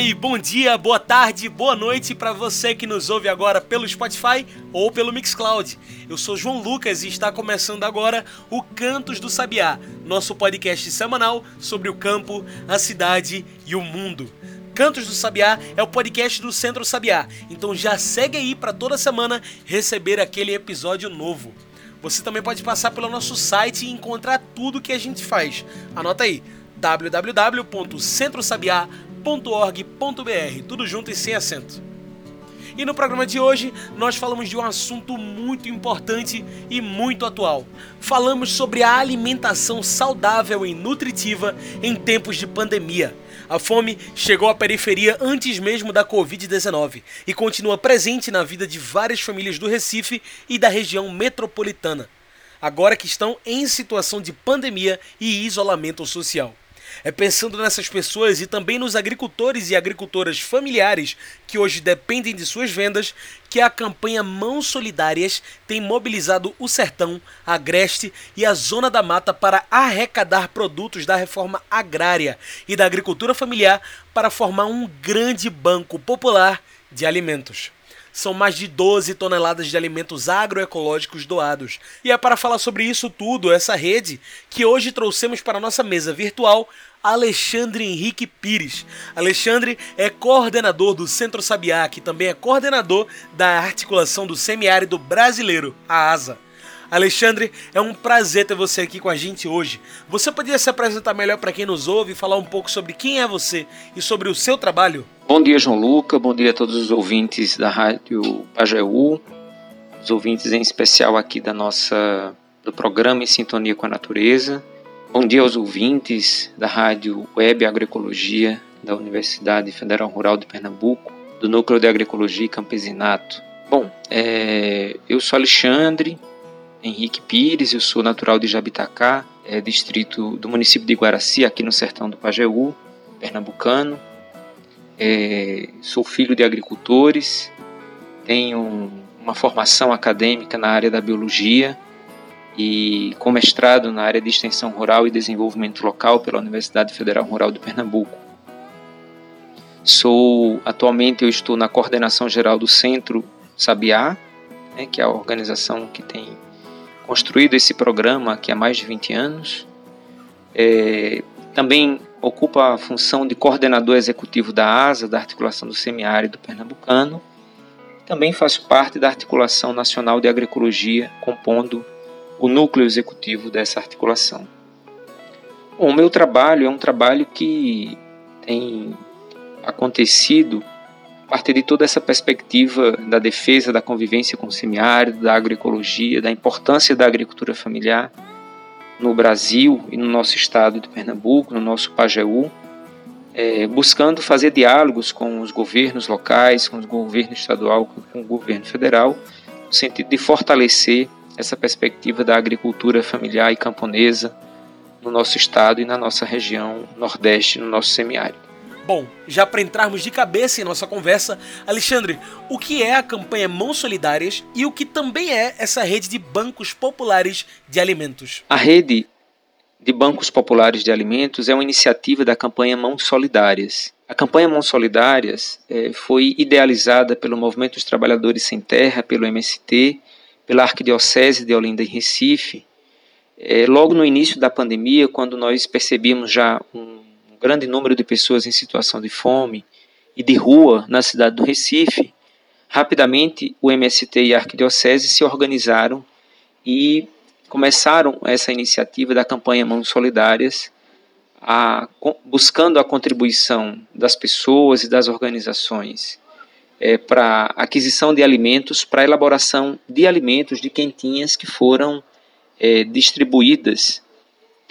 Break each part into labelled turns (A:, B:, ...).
A: E bom dia, boa tarde, boa noite para você que nos ouve agora pelo Spotify ou pelo Mixcloud. Eu sou João Lucas e está começando agora o Cantos do Sabiá, nosso podcast semanal sobre o campo, a cidade e o mundo. Cantos do Sabiá é o podcast do Centro Sabiá, então já segue aí para toda semana receber aquele episódio novo. Você também pode passar pelo nosso site e encontrar tudo que a gente faz. Anota aí www.centrosabiá.com www.ecc.org.br, tudo junto e sem acento. E no programa de hoje nós falamos de um assunto muito importante e muito atual. Falamos sobre a alimentação saudável e nutritiva em tempos de pandemia. A fome chegou à periferia antes mesmo da Covid-19 e continua presente na vida de várias famílias do Recife e da região metropolitana, agora que estão em situação de pandemia e isolamento social. É pensando nessas pessoas e também nos agricultores e agricultoras familiares que hoje dependem de suas vendas que a campanha Mãos Solidárias tem mobilizado o Sertão, a Agreste e a Zona da Mata para arrecadar produtos da reforma agrária e da agricultura familiar para formar um grande banco popular de alimentos são mais de 12 toneladas de alimentos agroecológicos doados. E é para falar sobre isso tudo, essa rede, que hoje trouxemos para a nossa mesa virtual Alexandre Henrique Pires. Alexandre é coordenador do Centro Sabiá, que também é coordenador da articulação do semiárido brasileiro, a ASA. Alexandre, é um prazer ter você aqui com a gente hoje. Você poderia se apresentar melhor para quem nos ouve e falar um pouco sobre quem é você e sobre o seu trabalho?
B: Bom dia, João Luca. Bom dia a todos os ouvintes da Rádio Pajeú, os ouvintes em especial aqui da nossa do programa Em Sintonia com a Natureza. Bom dia aos ouvintes da Rádio Web Agroecologia da Universidade Federal Rural de Pernambuco, do Núcleo de Agroecologia e Campesinato. Bom, é, eu sou Alexandre, Henrique Pires, eu sou natural de Jabitacá, é, distrito do município de Guaraci, aqui no sertão do Pajeú, pernambucano. É, sou filho de agricultores, tenho uma formação acadêmica na área da biologia e com mestrado na área de extensão rural e desenvolvimento local pela Universidade Federal Rural de Pernambuco. Sou atualmente eu estou na coordenação geral do Centro Sabiá, né, que é a organização que tem construído esse programa aqui há mais de 20 anos. É, também ocupa a função de coordenador executivo da ASA, da Articulação do Semiárido Pernambucano. Também faço parte da Articulação Nacional de Agroecologia, compondo o núcleo executivo dessa articulação. O meu trabalho é um trabalho que tem acontecido partir de toda essa perspectiva da defesa da convivência com o semiárido, da agroecologia, da importância da agricultura familiar no Brasil e no nosso estado de Pernambuco, no nosso Pajeú, é, buscando fazer diálogos com os governos locais, com o governo estadual, com o governo federal, no sentido de fortalecer essa perspectiva da agricultura familiar e camponesa no nosso estado e na nossa região nordeste, no nosso semiárido.
A: Bom, já para entrarmos de cabeça em nossa conversa, Alexandre, o que é a campanha Mãos Solidárias e o que também é essa rede de bancos populares de alimentos?
B: A rede de bancos populares de alimentos é uma iniciativa da campanha Mãos Solidárias. A campanha Mãos Solidárias é, foi idealizada pelo Movimento dos Trabalhadores Sem Terra, pelo MST, pela Arquidiocese de Olinda em Recife, é, logo no início da pandemia, quando nós percebíamos já um grande número de pessoas em situação de fome e de rua na cidade do Recife, rapidamente o MST e a Arquidiocese se organizaram e começaram essa iniciativa da campanha Mãos Solidárias, a, buscando a contribuição das pessoas e das organizações é, para aquisição de alimentos, para elaboração de alimentos de quentinhas que foram é, distribuídas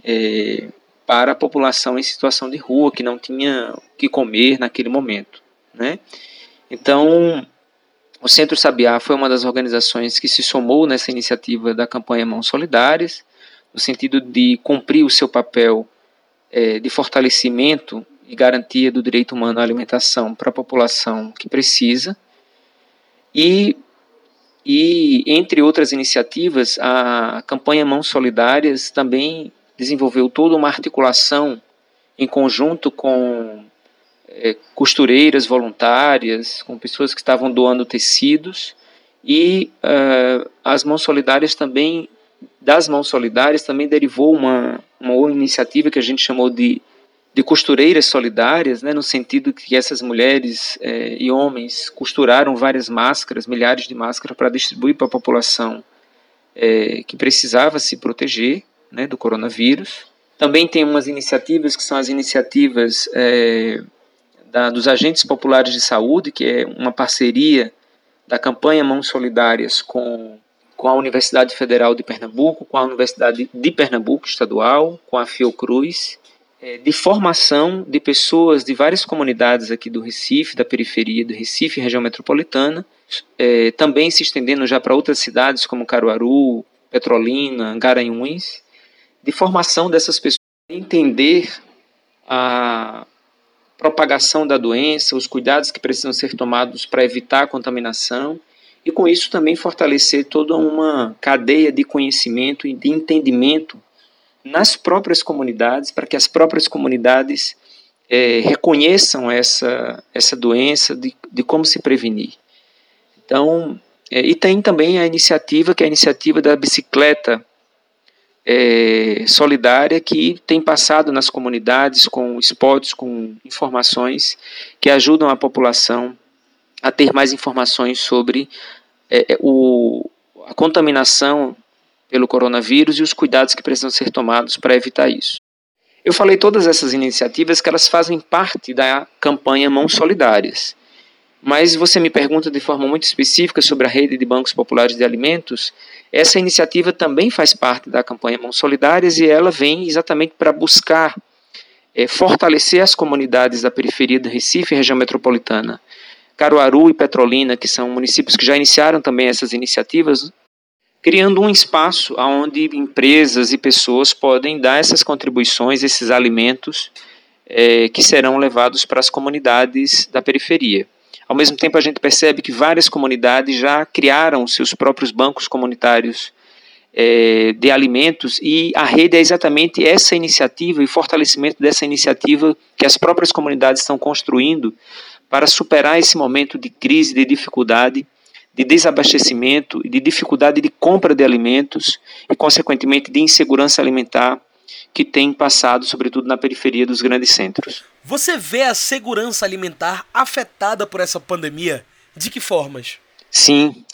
B: é, para a população em situação de rua, que não tinha o que comer naquele momento. Né? Então, o Centro Sabiá foi uma das organizações que se somou nessa iniciativa da campanha Mãos Solidárias, no sentido de cumprir o seu papel é, de fortalecimento e garantia do direito humano à alimentação para a população que precisa. E, e, entre outras iniciativas, a campanha Mãos Solidárias também desenvolveu toda uma articulação em conjunto com é, costureiras voluntárias, com pessoas que estavam doando tecidos e uh, as mãos solidárias também das mãos solidárias também derivou uma, uma iniciativa que a gente chamou de, de costureiras solidárias, né, no sentido que essas mulheres é, e homens costuraram várias máscaras, milhares de máscaras, para distribuir para a população é, que precisava se proteger né, do coronavírus. Também tem umas iniciativas que são as iniciativas é, da, dos agentes populares de saúde, que é uma parceria da campanha Mãos Solidárias com, com a Universidade Federal de Pernambuco, com a Universidade de Pernambuco Estadual, com a Fiocruz, é, de formação de pessoas de várias comunidades aqui do Recife, da periferia do Recife, região metropolitana, é, também se estendendo já para outras cidades como Caruaru, Petrolina, Garanhuns, de formação dessas pessoas, entender a, propagação da doença, os cuidados que precisam ser tomados para evitar a contaminação e com isso também fortalecer toda uma cadeia de conhecimento e de entendimento nas próprias comunidades, para que as próprias comunidades é, reconheçam essa, essa doença, de, de como se prevenir. Então, é, e tem também a iniciativa, que é a iniciativa da bicicleta é, solidária que tem passado nas comunidades com spots, com informações que ajudam a população a ter mais informações sobre é, é, o, a contaminação pelo coronavírus e os cuidados que precisam ser tomados para evitar isso. Eu falei todas essas iniciativas que elas fazem parte da campanha Mãos Solidárias. Mas você me pergunta de forma muito específica sobre a rede de bancos populares de alimentos. Essa iniciativa também faz parte da campanha Mãos Solidárias e ela vem exatamente para buscar é, fortalecer as comunidades da periferia do Recife e região metropolitana. Caruaru e Petrolina, que são municípios que já iniciaram também essas iniciativas, criando um espaço onde empresas e pessoas podem dar essas contribuições, esses alimentos é, que serão levados para as comunidades da periferia. Ao mesmo tempo, a gente percebe que várias comunidades já criaram seus próprios bancos comunitários é, de alimentos e a rede é exatamente essa iniciativa e fortalecimento dessa iniciativa que as próprias comunidades estão construindo para superar esse momento de crise, de dificuldade, de desabastecimento de dificuldade de compra de alimentos e, consequentemente, de insegurança alimentar que tem passado, sobretudo na periferia dos grandes centros.
A: Você vê a segurança alimentar afetada por essa pandemia? De que formas?
B: Sim,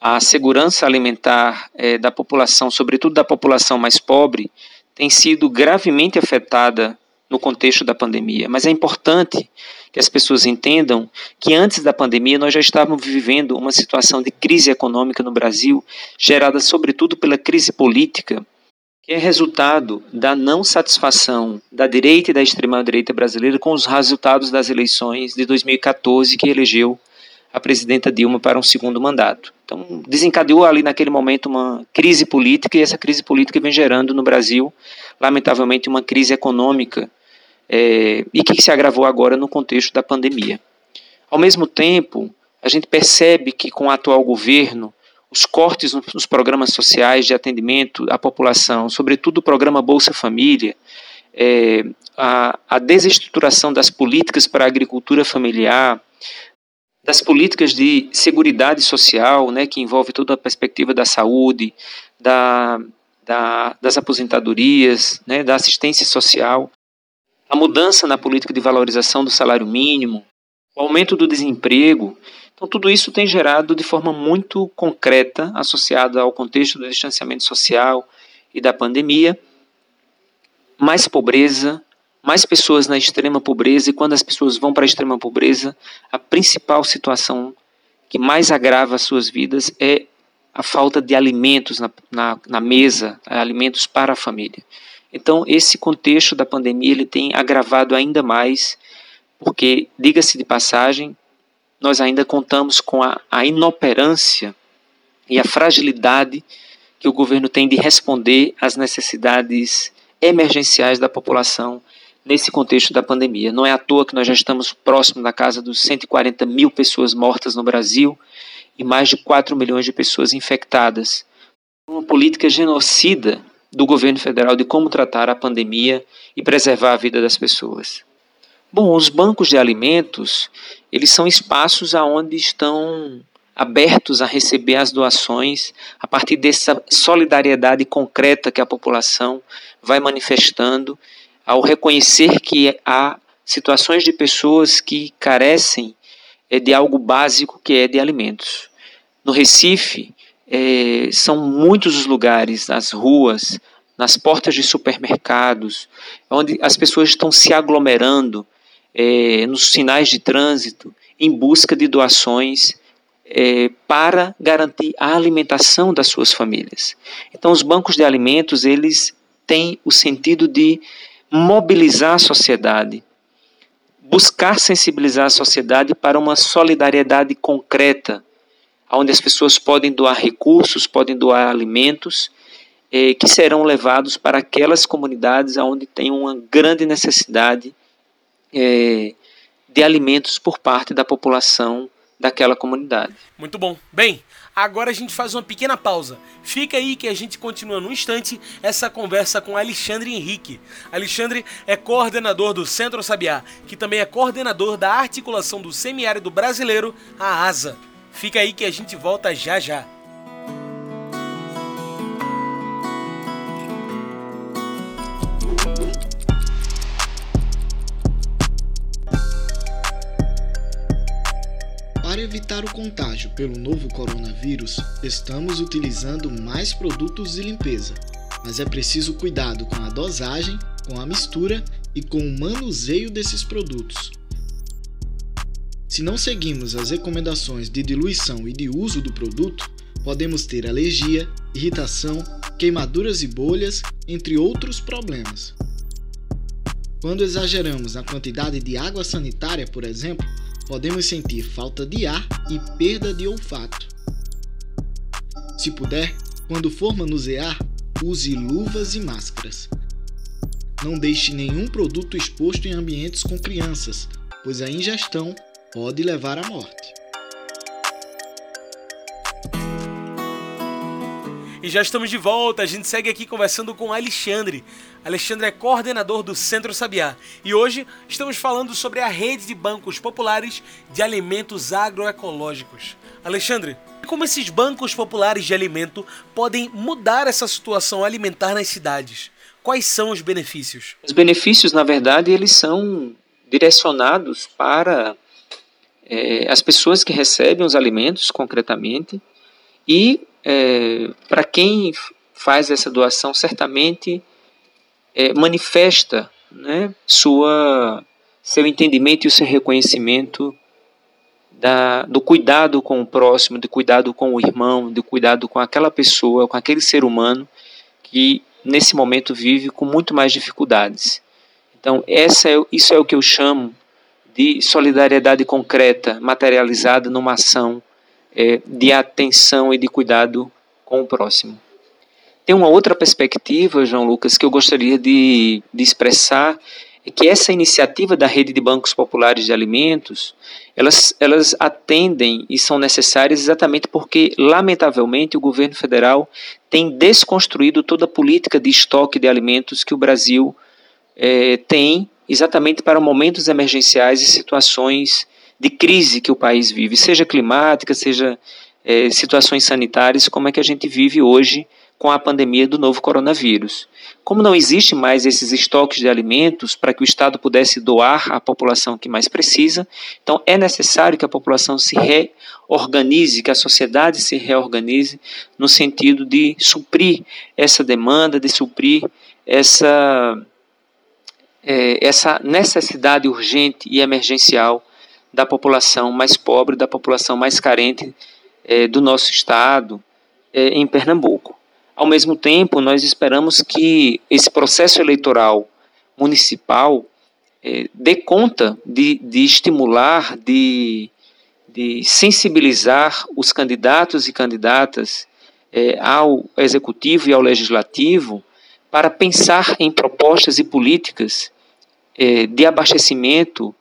B: a segurança alimentar é, da população, sobretudo da população mais pobre, tem sido gravemente afetada no contexto da pandemia. Mas é importante que as pessoas entendam que antes da pandemia nós já estávamos vivendo uma situação de crise econômica no Brasil, gerada sobretudo pela crise política que é resultado da não satisfação da direita e da extrema-direita brasileira com os resultados das eleições de 2014, que elegeu a presidenta Dilma para um segundo mandato. Então, desencadeou ali naquele momento uma crise política, e essa crise política vem gerando no Brasil, lamentavelmente, uma crise econômica, é, e que se agravou agora no contexto da pandemia. Ao mesmo tempo, a gente percebe que com o atual governo, os cortes nos programas sociais de atendimento à população, sobretudo o programa Bolsa Família, é, a, a desestruturação das políticas para a agricultura familiar, das políticas de seguridade social, né, que envolve toda a perspectiva da saúde, da, da, das aposentadorias, né, da assistência social, a mudança na política de valorização do salário mínimo, o aumento do desemprego então, tudo isso tem gerado de forma muito concreta, associada ao contexto do distanciamento social e da pandemia, mais pobreza, mais pessoas na extrema pobreza, e quando as pessoas vão para a extrema pobreza, a principal situação que mais agrava as suas vidas é a falta de alimentos na, na, na mesa, alimentos para a família. Então, esse contexto da pandemia ele tem agravado ainda mais, porque, diga-se de passagem, nós ainda contamos com a, a inoperância e a fragilidade que o governo tem de responder às necessidades emergenciais da população nesse contexto da pandemia. Não é à toa que nós já estamos próximo da casa dos 140 mil pessoas mortas no Brasil e mais de 4 milhões de pessoas infectadas. Uma política genocida do governo federal de como tratar a pandemia e preservar a vida das pessoas. Bom, os bancos de alimentos, eles são espaços aonde estão abertos a receber as doações a partir dessa solidariedade concreta que a população vai manifestando ao reconhecer que há situações de pessoas que carecem é, de algo básico que é de alimentos. No Recife, é, são muitos os lugares, nas ruas, nas portas de supermercados, onde as pessoas estão se aglomerando é, nos sinais de trânsito em busca de doações é, para garantir a alimentação das suas famílias. Então, os bancos de alimentos eles têm o sentido de mobilizar a sociedade, buscar sensibilizar a sociedade para uma solidariedade concreta, onde as pessoas podem doar recursos, podem doar alimentos, eh, que serão levados para aquelas comunidades onde tem uma grande necessidade eh, de alimentos por parte da população daquela comunidade.
A: Muito bom. Bem, agora a gente faz uma pequena pausa. Fica aí que a gente continua no instante essa conversa com Alexandre Henrique. Alexandre é coordenador do Centro Sabiá, que também é coordenador da articulação do semiárido brasileiro, a ASA. Fica aí que a gente volta já já.
C: Evitar o contágio pelo novo coronavírus, estamos utilizando mais produtos de limpeza, mas é preciso cuidado com a dosagem, com a mistura e com o manuseio desses produtos. Se não seguimos as recomendações de diluição e de uso do produto, podemos ter alergia, irritação, queimaduras e bolhas, entre outros problemas. Quando exageramos na quantidade de água sanitária, por exemplo, podemos sentir falta de ar e perda de olfato. Se puder, quando for manusear, use luvas e máscaras. Não deixe nenhum produto exposto em ambientes com crianças, pois a ingestão pode levar à morte.
A: E já estamos de volta, a gente segue aqui conversando com Alexandre. Alexandre é coordenador do Centro Sabiá e hoje estamos falando sobre a rede de bancos populares de alimentos agroecológicos. Alexandre, como esses bancos populares de alimento podem mudar essa situação alimentar nas cidades? Quais são os benefícios?
B: Os benefícios, na verdade, eles são direcionados para é, as pessoas que recebem os alimentos concretamente e é, para quem faz essa doação certamente é, manifesta né, sua seu entendimento e o seu reconhecimento da, do cuidado com o próximo, do cuidado com o irmão, do cuidado com aquela pessoa, com aquele ser humano que nesse momento vive com muito mais dificuldades. Então, essa é, isso é o que eu chamo de solidariedade concreta, materializada numa ação é, de atenção e de cuidado com o próximo. Tem uma outra perspectiva, João Lucas, que eu gostaria de, de expressar, é que essa iniciativa da rede de bancos populares de alimentos, elas, elas atendem e são necessárias exatamente porque, lamentavelmente, o governo federal tem desconstruído toda a política de estoque de alimentos que o Brasil é, tem exatamente para momentos emergenciais e situações de crise que o país vive, seja climática, seja é, situações sanitárias, como é que a gente vive hoje com a pandemia do novo coronavírus. Como não existe mais esses estoques de alimentos para que o Estado pudesse doar à população que mais precisa, então é necessário que a população se reorganize, que a sociedade se reorganize no sentido de suprir essa demanda, de suprir essa é, essa necessidade urgente e emergencial da população mais pobre, da população mais carente é, do nosso estado é, em Pernambuco. Ao mesmo tempo, nós esperamos que esse processo eleitoral municipal é, dê conta de, de estimular, de, de sensibilizar os candidatos e candidatas é, ao executivo e ao legislativo para pensar em propostas e políticas é, de abastecimento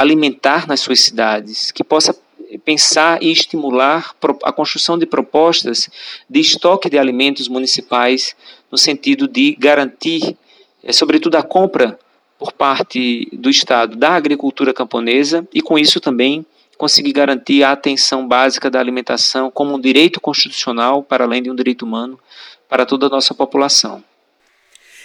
B: alimentar nas suas cidades, que possa pensar e estimular a construção de propostas de estoque de alimentos municipais no sentido de garantir, é, sobretudo, a compra por parte do Estado da agricultura camponesa e, com isso, também conseguir garantir a atenção básica da alimentação como um direito constitucional, para além de um direito humano, para toda a nossa população.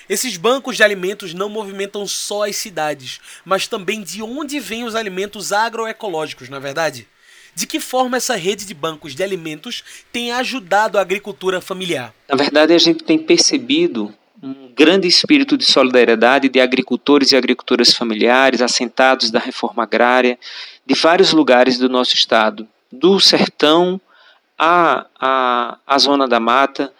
A: Esses bancos de alimentos não movimentam só as cidades, mas também de onde vêm os alimentos agroecológicos, na é verdade? De que forma essa rede de bancos de alimentos tem ajudado a agricultura familiar?
B: Na verdade, a gente tem percebido um grande espírito de solidariedade de agricultores e agricultoras familiares assentados da reforma agrária de vários lugares do nosso estado, do sertão à, à, à zona da mata.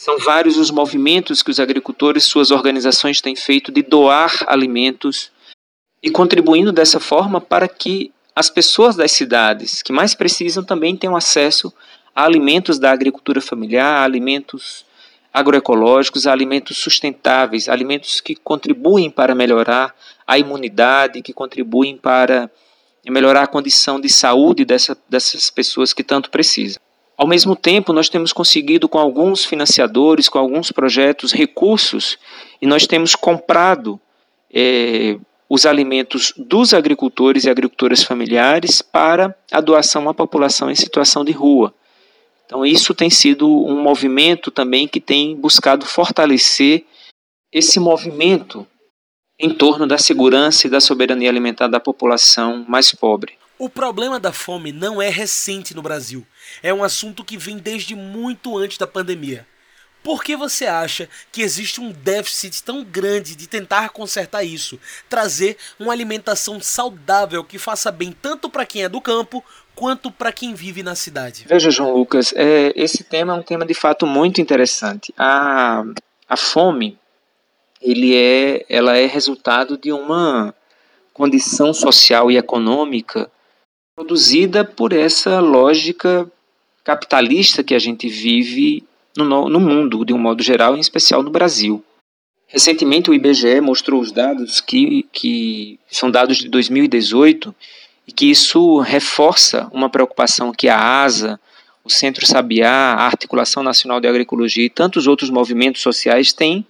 B: São vários os movimentos que os agricultores e suas organizações têm feito de doar alimentos e contribuindo dessa forma para que as pessoas das cidades que mais precisam também tenham acesso a alimentos da agricultura familiar, a alimentos agroecológicos, a alimentos sustentáveis, alimentos que contribuem para melhorar a imunidade, que contribuem para melhorar a condição de saúde dessa, dessas pessoas que tanto precisam. Ao mesmo tempo, nós temos conseguido com alguns financiadores, com alguns projetos, recursos, e nós temos comprado é, os alimentos dos agricultores e agricultoras familiares para a doação à população em situação de rua. Então, isso tem sido um movimento também que tem buscado fortalecer esse movimento em torno da segurança e da soberania alimentar da população mais pobre.
A: O problema da fome não é recente no Brasil. É um assunto que vem desde muito antes da pandemia. Por que você acha que existe um déficit tão grande de tentar consertar isso? Trazer uma alimentação saudável que faça bem tanto para quem é do campo quanto para quem vive na cidade?
B: Veja, João Lucas, é, esse tema é um tema de fato muito interessante. A, a fome ele é, ela é resultado de uma condição social e econômica produzida por essa lógica capitalista que a gente vive no, no mundo, de um modo geral, em especial no Brasil. Recentemente, o IBGE mostrou os dados que, que são dados de 2018 e que isso reforça uma preocupação que a ASA, o Centro Sabiá, a Articulação Nacional de Agroecologia e tantos outros movimentos sociais têm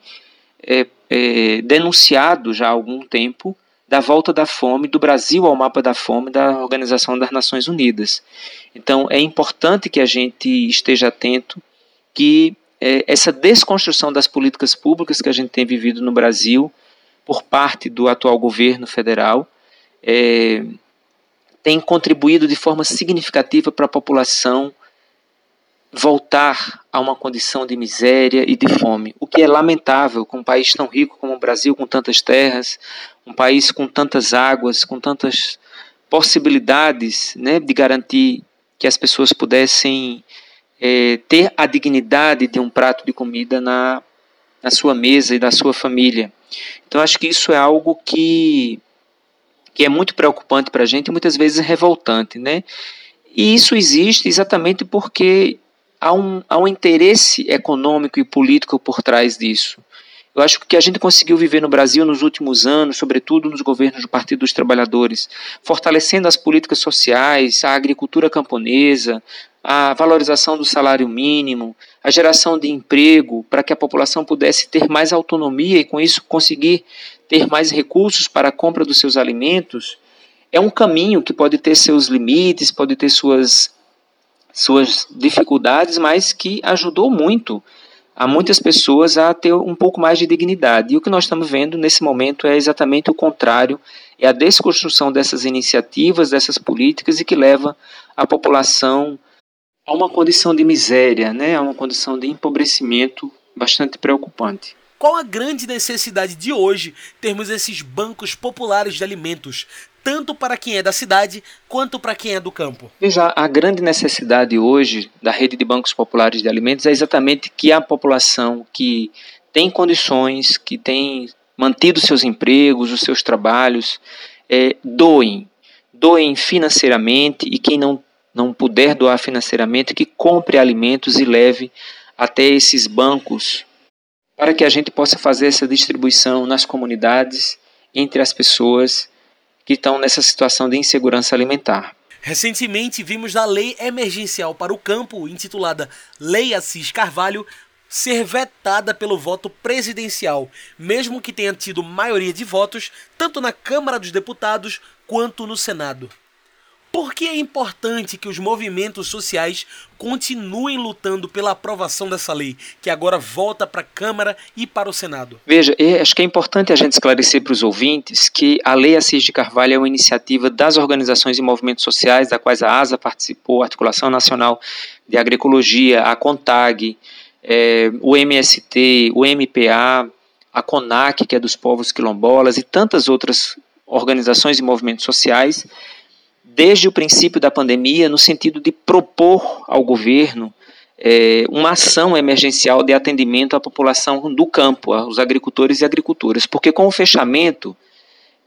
B: é, é, denunciado já há algum tempo da volta da fome do Brasil ao mapa da fome da Organização das Nações Unidas. Então é importante que a gente esteja atento que é, essa desconstrução das políticas públicas que a gente tem vivido no Brasil por parte do atual governo federal é, tem contribuído de forma significativa para a população voltar a uma condição de miséria e de fome, o que é lamentável com um país tão rico como o Brasil, com tantas terras, um país com tantas águas, com tantas possibilidades né, de garantir que as pessoas pudessem é, ter a dignidade de um prato de comida na, na sua mesa e da sua família. Então, acho que isso é algo que, que é muito preocupante para a gente e muitas vezes revoltante. Né? E isso existe exatamente porque há um, há um interesse econômico e político por trás disso. Eu acho que o que a gente conseguiu viver no Brasil nos últimos anos, sobretudo nos governos do Partido dos Trabalhadores, fortalecendo as políticas sociais, a agricultura camponesa, a valorização do salário mínimo, a geração de emprego para que a população pudesse ter mais autonomia e com isso conseguir ter mais recursos para a compra dos seus alimentos, é um caminho que pode ter seus limites, pode ter suas, suas dificuldades, mas que ajudou muito a muitas pessoas a ter um pouco mais de dignidade. E o que nós estamos vendo nesse momento é exatamente o contrário, é a desconstrução dessas iniciativas, dessas políticas e que leva a população a uma condição de miséria, né, a uma condição de empobrecimento bastante preocupante.
A: Qual a grande necessidade de hoje termos esses bancos populares de alimentos, tanto para quem é da cidade quanto para quem é do campo?
B: Veja, a grande necessidade hoje da rede de bancos populares de alimentos é exatamente que a população que tem condições, que tem mantido seus empregos, os seus trabalhos, é, doem, doem financeiramente e quem não não puder doar financeiramente, que compre alimentos e leve até esses bancos para que a gente possa fazer essa distribuição nas comunidades entre as pessoas que estão nessa situação de insegurança alimentar.
A: Recentemente vimos a lei emergencial para o campo, intitulada Lei Assis Carvalho, ser vetada pelo voto presidencial, mesmo que tenha tido maioria de votos tanto na Câmara dos Deputados quanto no Senado. Por que é importante que os movimentos sociais continuem lutando pela aprovação dessa lei, que agora volta para a Câmara e para o Senado?
B: Veja, acho que é importante a gente esclarecer para os ouvintes que a Lei Assis de Carvalho é uma iniciativa das organizações e movimentos sociais, da quais a ASA participou, a Articulação Nacional de Agroecologia, a CONTAG, é, o MST, o MPA, a CONAC, que é dos povos quilombolas, e tantas outras organizações e movimentos sociais desde o princípio da pandemia, no sentido de propor ao governo é, uma ação emergencial de atendimento à população do campo, aos agricultores e agricultoras, porque com o fechamento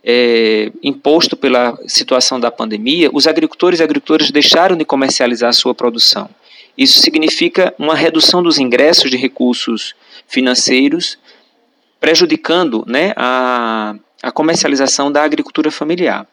B: é, imposto pela situação da pandemia, os agricultores e agricultoras deixaram de comercializar a sua produção. Isso significa uma redução dos ingressos de recursos financeiros, prejudicando né, a, a comercialização da agricultura familiar.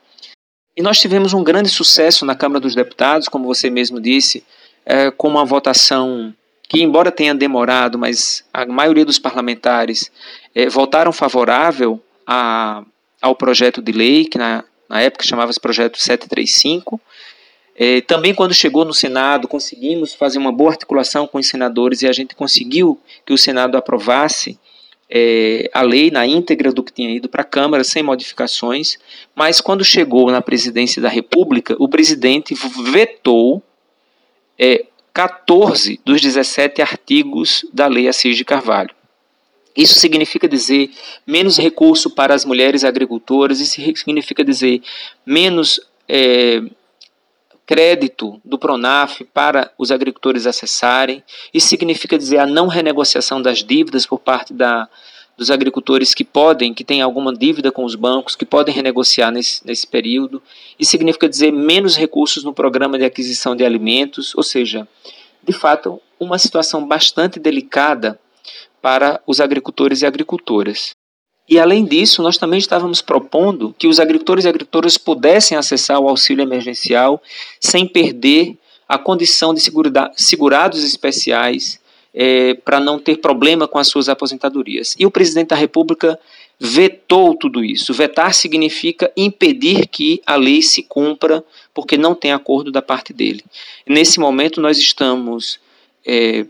B: E nós tivemos um grande sucesso na Câmara dos Deputados, como você mesmo disse, é, com uma votação que, embora tenha demorado, mas a maioria dos parlamentares é, votaram favorável a, ao projeto de lei, que na, na época chamava-se Projeto 735. É, também, quando chegou no Senado, conseguimos fazer uma boa articulação com os senadores e a gente conseguiu que o Senado aprovasse é, a lei na íntegra do que tinha ido para a Câmara, sem modificações, mas quando chegou na presidência da República, o presidente vetou é, 14 dos 17 artigos da Lei Assis de Carvalho. Isso significa dizer menos recurso para as mulheres agricultoras, isso significa dizer menos é, crédito do Pronaf para os agricultores acessarem. Isso significa dizer a não renegociação das dívidas por parte da, dos agricultores que podem, que têm alguma dívida com os bancos, que podem renegociar nesse, nesse período. Isso significa dizer menos recursos no programa de aquisição de alimentos, ou seja, de fato, uma situação bastante delicada para os agricultores e agricultoras. E além disso, nós também estávamos propondo que os agricultores e agricultoras pudessem acessar o auxílio emergencial sem perder a condição de segurados especiais é, para não ter problema com as suas aposentadorias. E o presidente da República vetou tudo isso. Vetar significa impedir que a lei se cumpra porque não tem acordo da parte dele. Nesse momento, nós estamos é,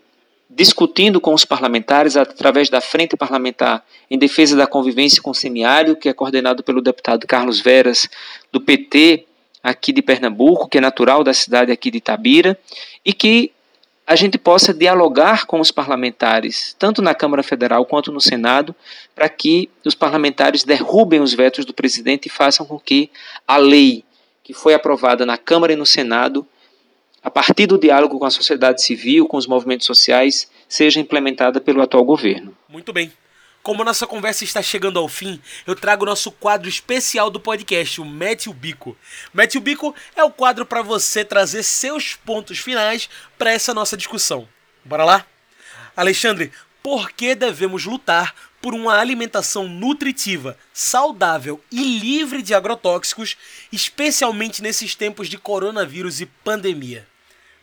B: discutindo com os parlamentares através da Frente Parlamentar em Defesa da Convivência com o Semiário, que é coordenado pelo deputado Carlos Veras, do PT, aqui de Pernambuco, que é natural da cidade aqui de Itabira, e que a gente possa dialogar com os parlamentares, tanto na Câmara Federal quanto no Senado, para que os parlamentares derrubem os vetos do presidente e façam com que a lei que foi aprovada na Câmara e no Senado a partir do diálogo com a sociedade civil, com os movimentos sociais, seja implementada pelo atual governo.
A: Muito bem. Como nossa conversa está chegando ao fim, eu trago o nosso quadro especial do podcast, o Mete o Bico. Mete o Bico é o quadro para você trazer seus pontos finais para essa nossa discussão. Bora lá? Alexandre, por que devemos lutar por uma alimentação nutritiva, saudável e livre de agrotóxicos, especialmente nesses tempos de coronavírus e pandemia?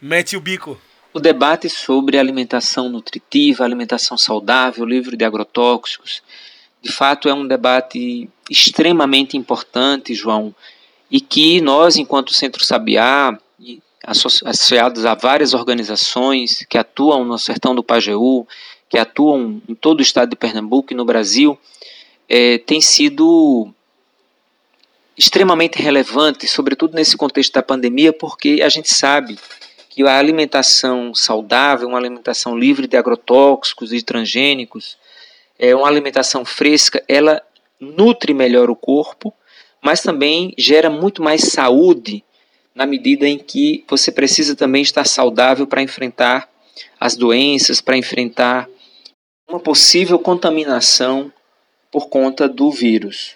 A: Mete o bico.
B: O debate sobre alimentação nutritiva, alimentação saudável, livre de agrotóxicos, de fato é um debate extremamente importante, João, e que nós, enquanto Centro Sabiá, associados a várias organizações que atuam no sertão do Pajeú, que atuam em todo o estado de Pernambuco e no Brasil, é, tem sido extremamente relevante, sobretudo nesse contexto da pandemia, porque a gente sabe que a alimentação saudável, uma alimentação livre de agrotóxicos e transgênicos, é uma alimentação fresca, ela nutre melhor o corpo, mas também gera muito mais saúde na medida em que você precisa também estar saudável para enfrentar as doenças, para enfrentar uma possível contaminação por conta do vírus.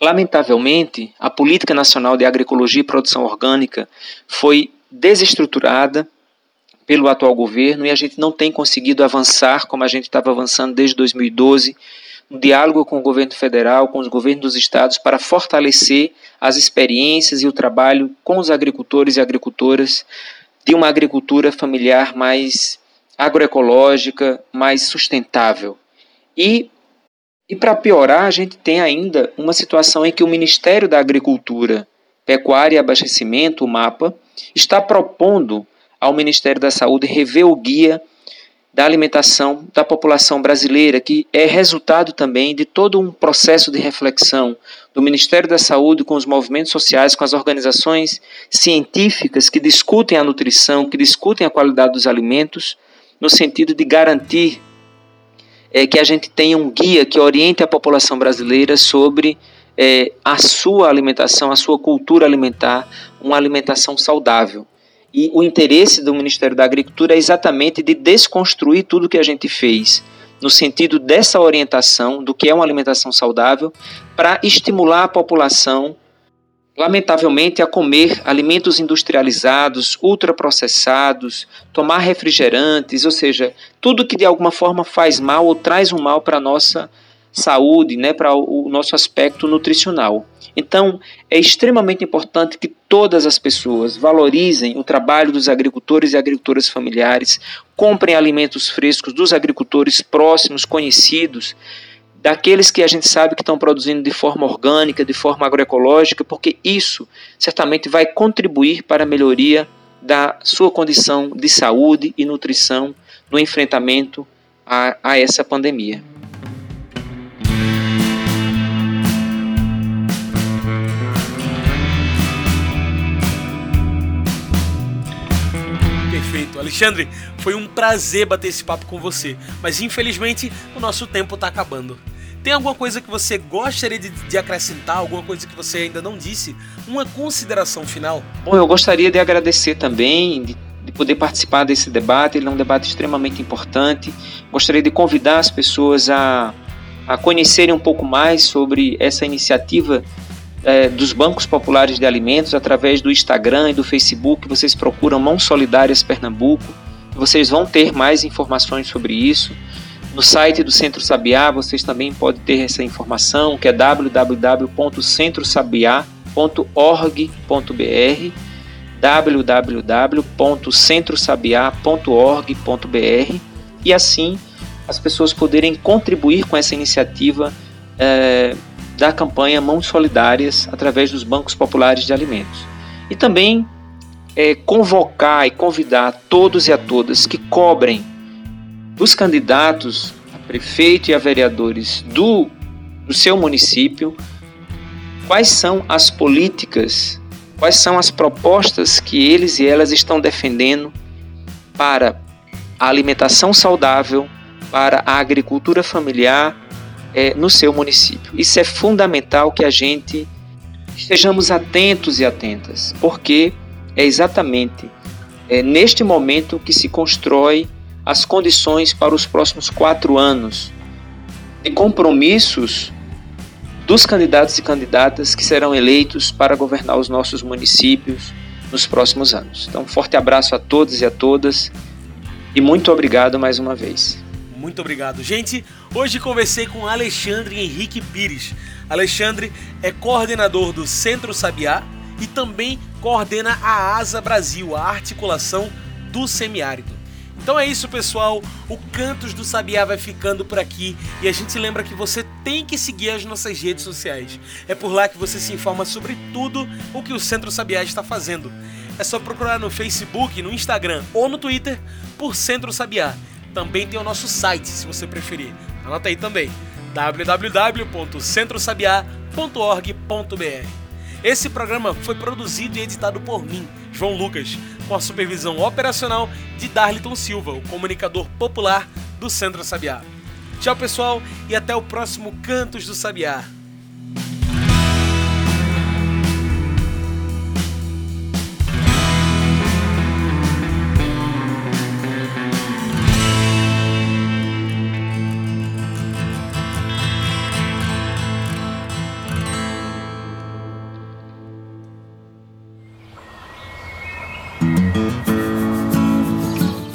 B: Lamentavelmente, a Política Nacional de Agroecologia e Produção Orgânica foi desestruturada pelo atual governo e a gente não tem conseguido avançar como a gente estava avançando desde 2012 um diálogo com o governo federal, com os governos dos estados, para fortalecer as experiências e o trabalho com os agricultores e agricultoras de uma agricultura familiar mais agroecológica, mais sustentável. E, e para piorar, a gente tem ainda uma situação em que o Ministério da Agricultura, Pecuária e Abastecimento, o MAPA, está propondo ao Ministério da Saúde rever o guia da alimentação da população brasileira, que é resultado também de todo um processo de reflexão do Ministério da Saúde com os movimentos sociais, com as organizações científicas que discutem a nutrição, que discutem a qualidade dos alimentos, no sentido de garantir é, que a gente tenha um guia que oriente a população brasileira sobre é, a sua alimentação, a sua cultura alimentar, uma alimentação saudável. E o interesse do Ministério da Agricultura é exatamente de desconstruir tudo que a gente fez, no sentido dessa orientação do que é uma alimentação saudável, para estimular a população, lamentavelmente, a comer alimentos industrializados, ultraprocessados, tomar refrigerantes, ou seja, tudo que de alguma forma faz mal ou traz um mal para a nossa saúde, né, para o nosso aspecto nutricional. Então, é extremamente importante que todas as pessoas valorizem o trabalho dos agricultores e agricultoras familiares, comprem alimentos frescos dos agricultores próximos, conhecidos, daqueles que a gente sabe que estão produzindo de forma orgânica, de forma agroecológica, porque isso certamente vai contribuir para a melhoria da sua condição de saúde e nutrição no enfrentamento a, a essa pandemia.
A: Alexandre, foi um prazer bater esse papo com você, mas infelizmente o nosso tempo está acabando. Tem alguma coisa que você gostaria de, de, acrescentar, alguma coisa que você ainda não disse? Uma consideração final?
B: Bom, eu gostaria de agradecer também, de, de poder participar desse debate. Ele é um debate extremamente importante. Gostaria de convidar as pessoas a, a conhecerem um pouco mais sobre essa iniciativa é, dos bancos populares de alimentos através do Instagram e do Facebook. Vocês procuram Mãos Solidárias Pernambuco. Vocês vão ter mais informações sobre isso. No site do Centro Sabiá vocês também podem ter essa informação, que é www.centrosabiá.org.br www.centrosabiá.org.br e assim as pessoas poderem contribuir com essa iniciativa é, da campanha Mãos Solidárias através dos bancos populares de alimentos. E também é, convocar e convidar todos e a todas que cobrem dos candidatos a prefeito e a vereadores do, do seu município quais são as políticas, quais são as propostas que eles e elas estão defendendo para a alimentação saudável, para a agricultura familiar é, no seu município. Isso é fundamental que a gente estejamos atentos e atentas, porque é exatamente é, neste momento que se constrói as condições para os próximos quatro anos de compromissos dos candidatos e candidatas que serão eleitos para governar os nossos municípios nos próximos anos. Então, um forte abraço a todos e a todas e muito obrigado mais uma vez.
A: Muito obrigado. Gente, hoje conversei com Alexandre Henrique Pires. Alexandre é coordenador do Centro Sabiá e também coordena a ASA Brasil, a articulação do semiárido. Então é isso, pessoal. O Cantos do Sabiá vai ficando por aqui e a gente lembra que você tem que seguir as nossas redes sociais. É por lá que você se informa sobre tudo o que o Centro Sabiá está fazendo. É só procurar no Facebook, no Instagram ou no Twitter por Centro Sabiá também tem o nosso site, se você preferir. Anota aí também: www.centrosabiá.org.br. Esse programa foi produzido e editado por mim, João Lucas, com a supervisão operacional de Darliton Silva, o comunicador popular do Centro Sabiá. Tchau, pessoal, e até o próximo Cantos do Sabiá.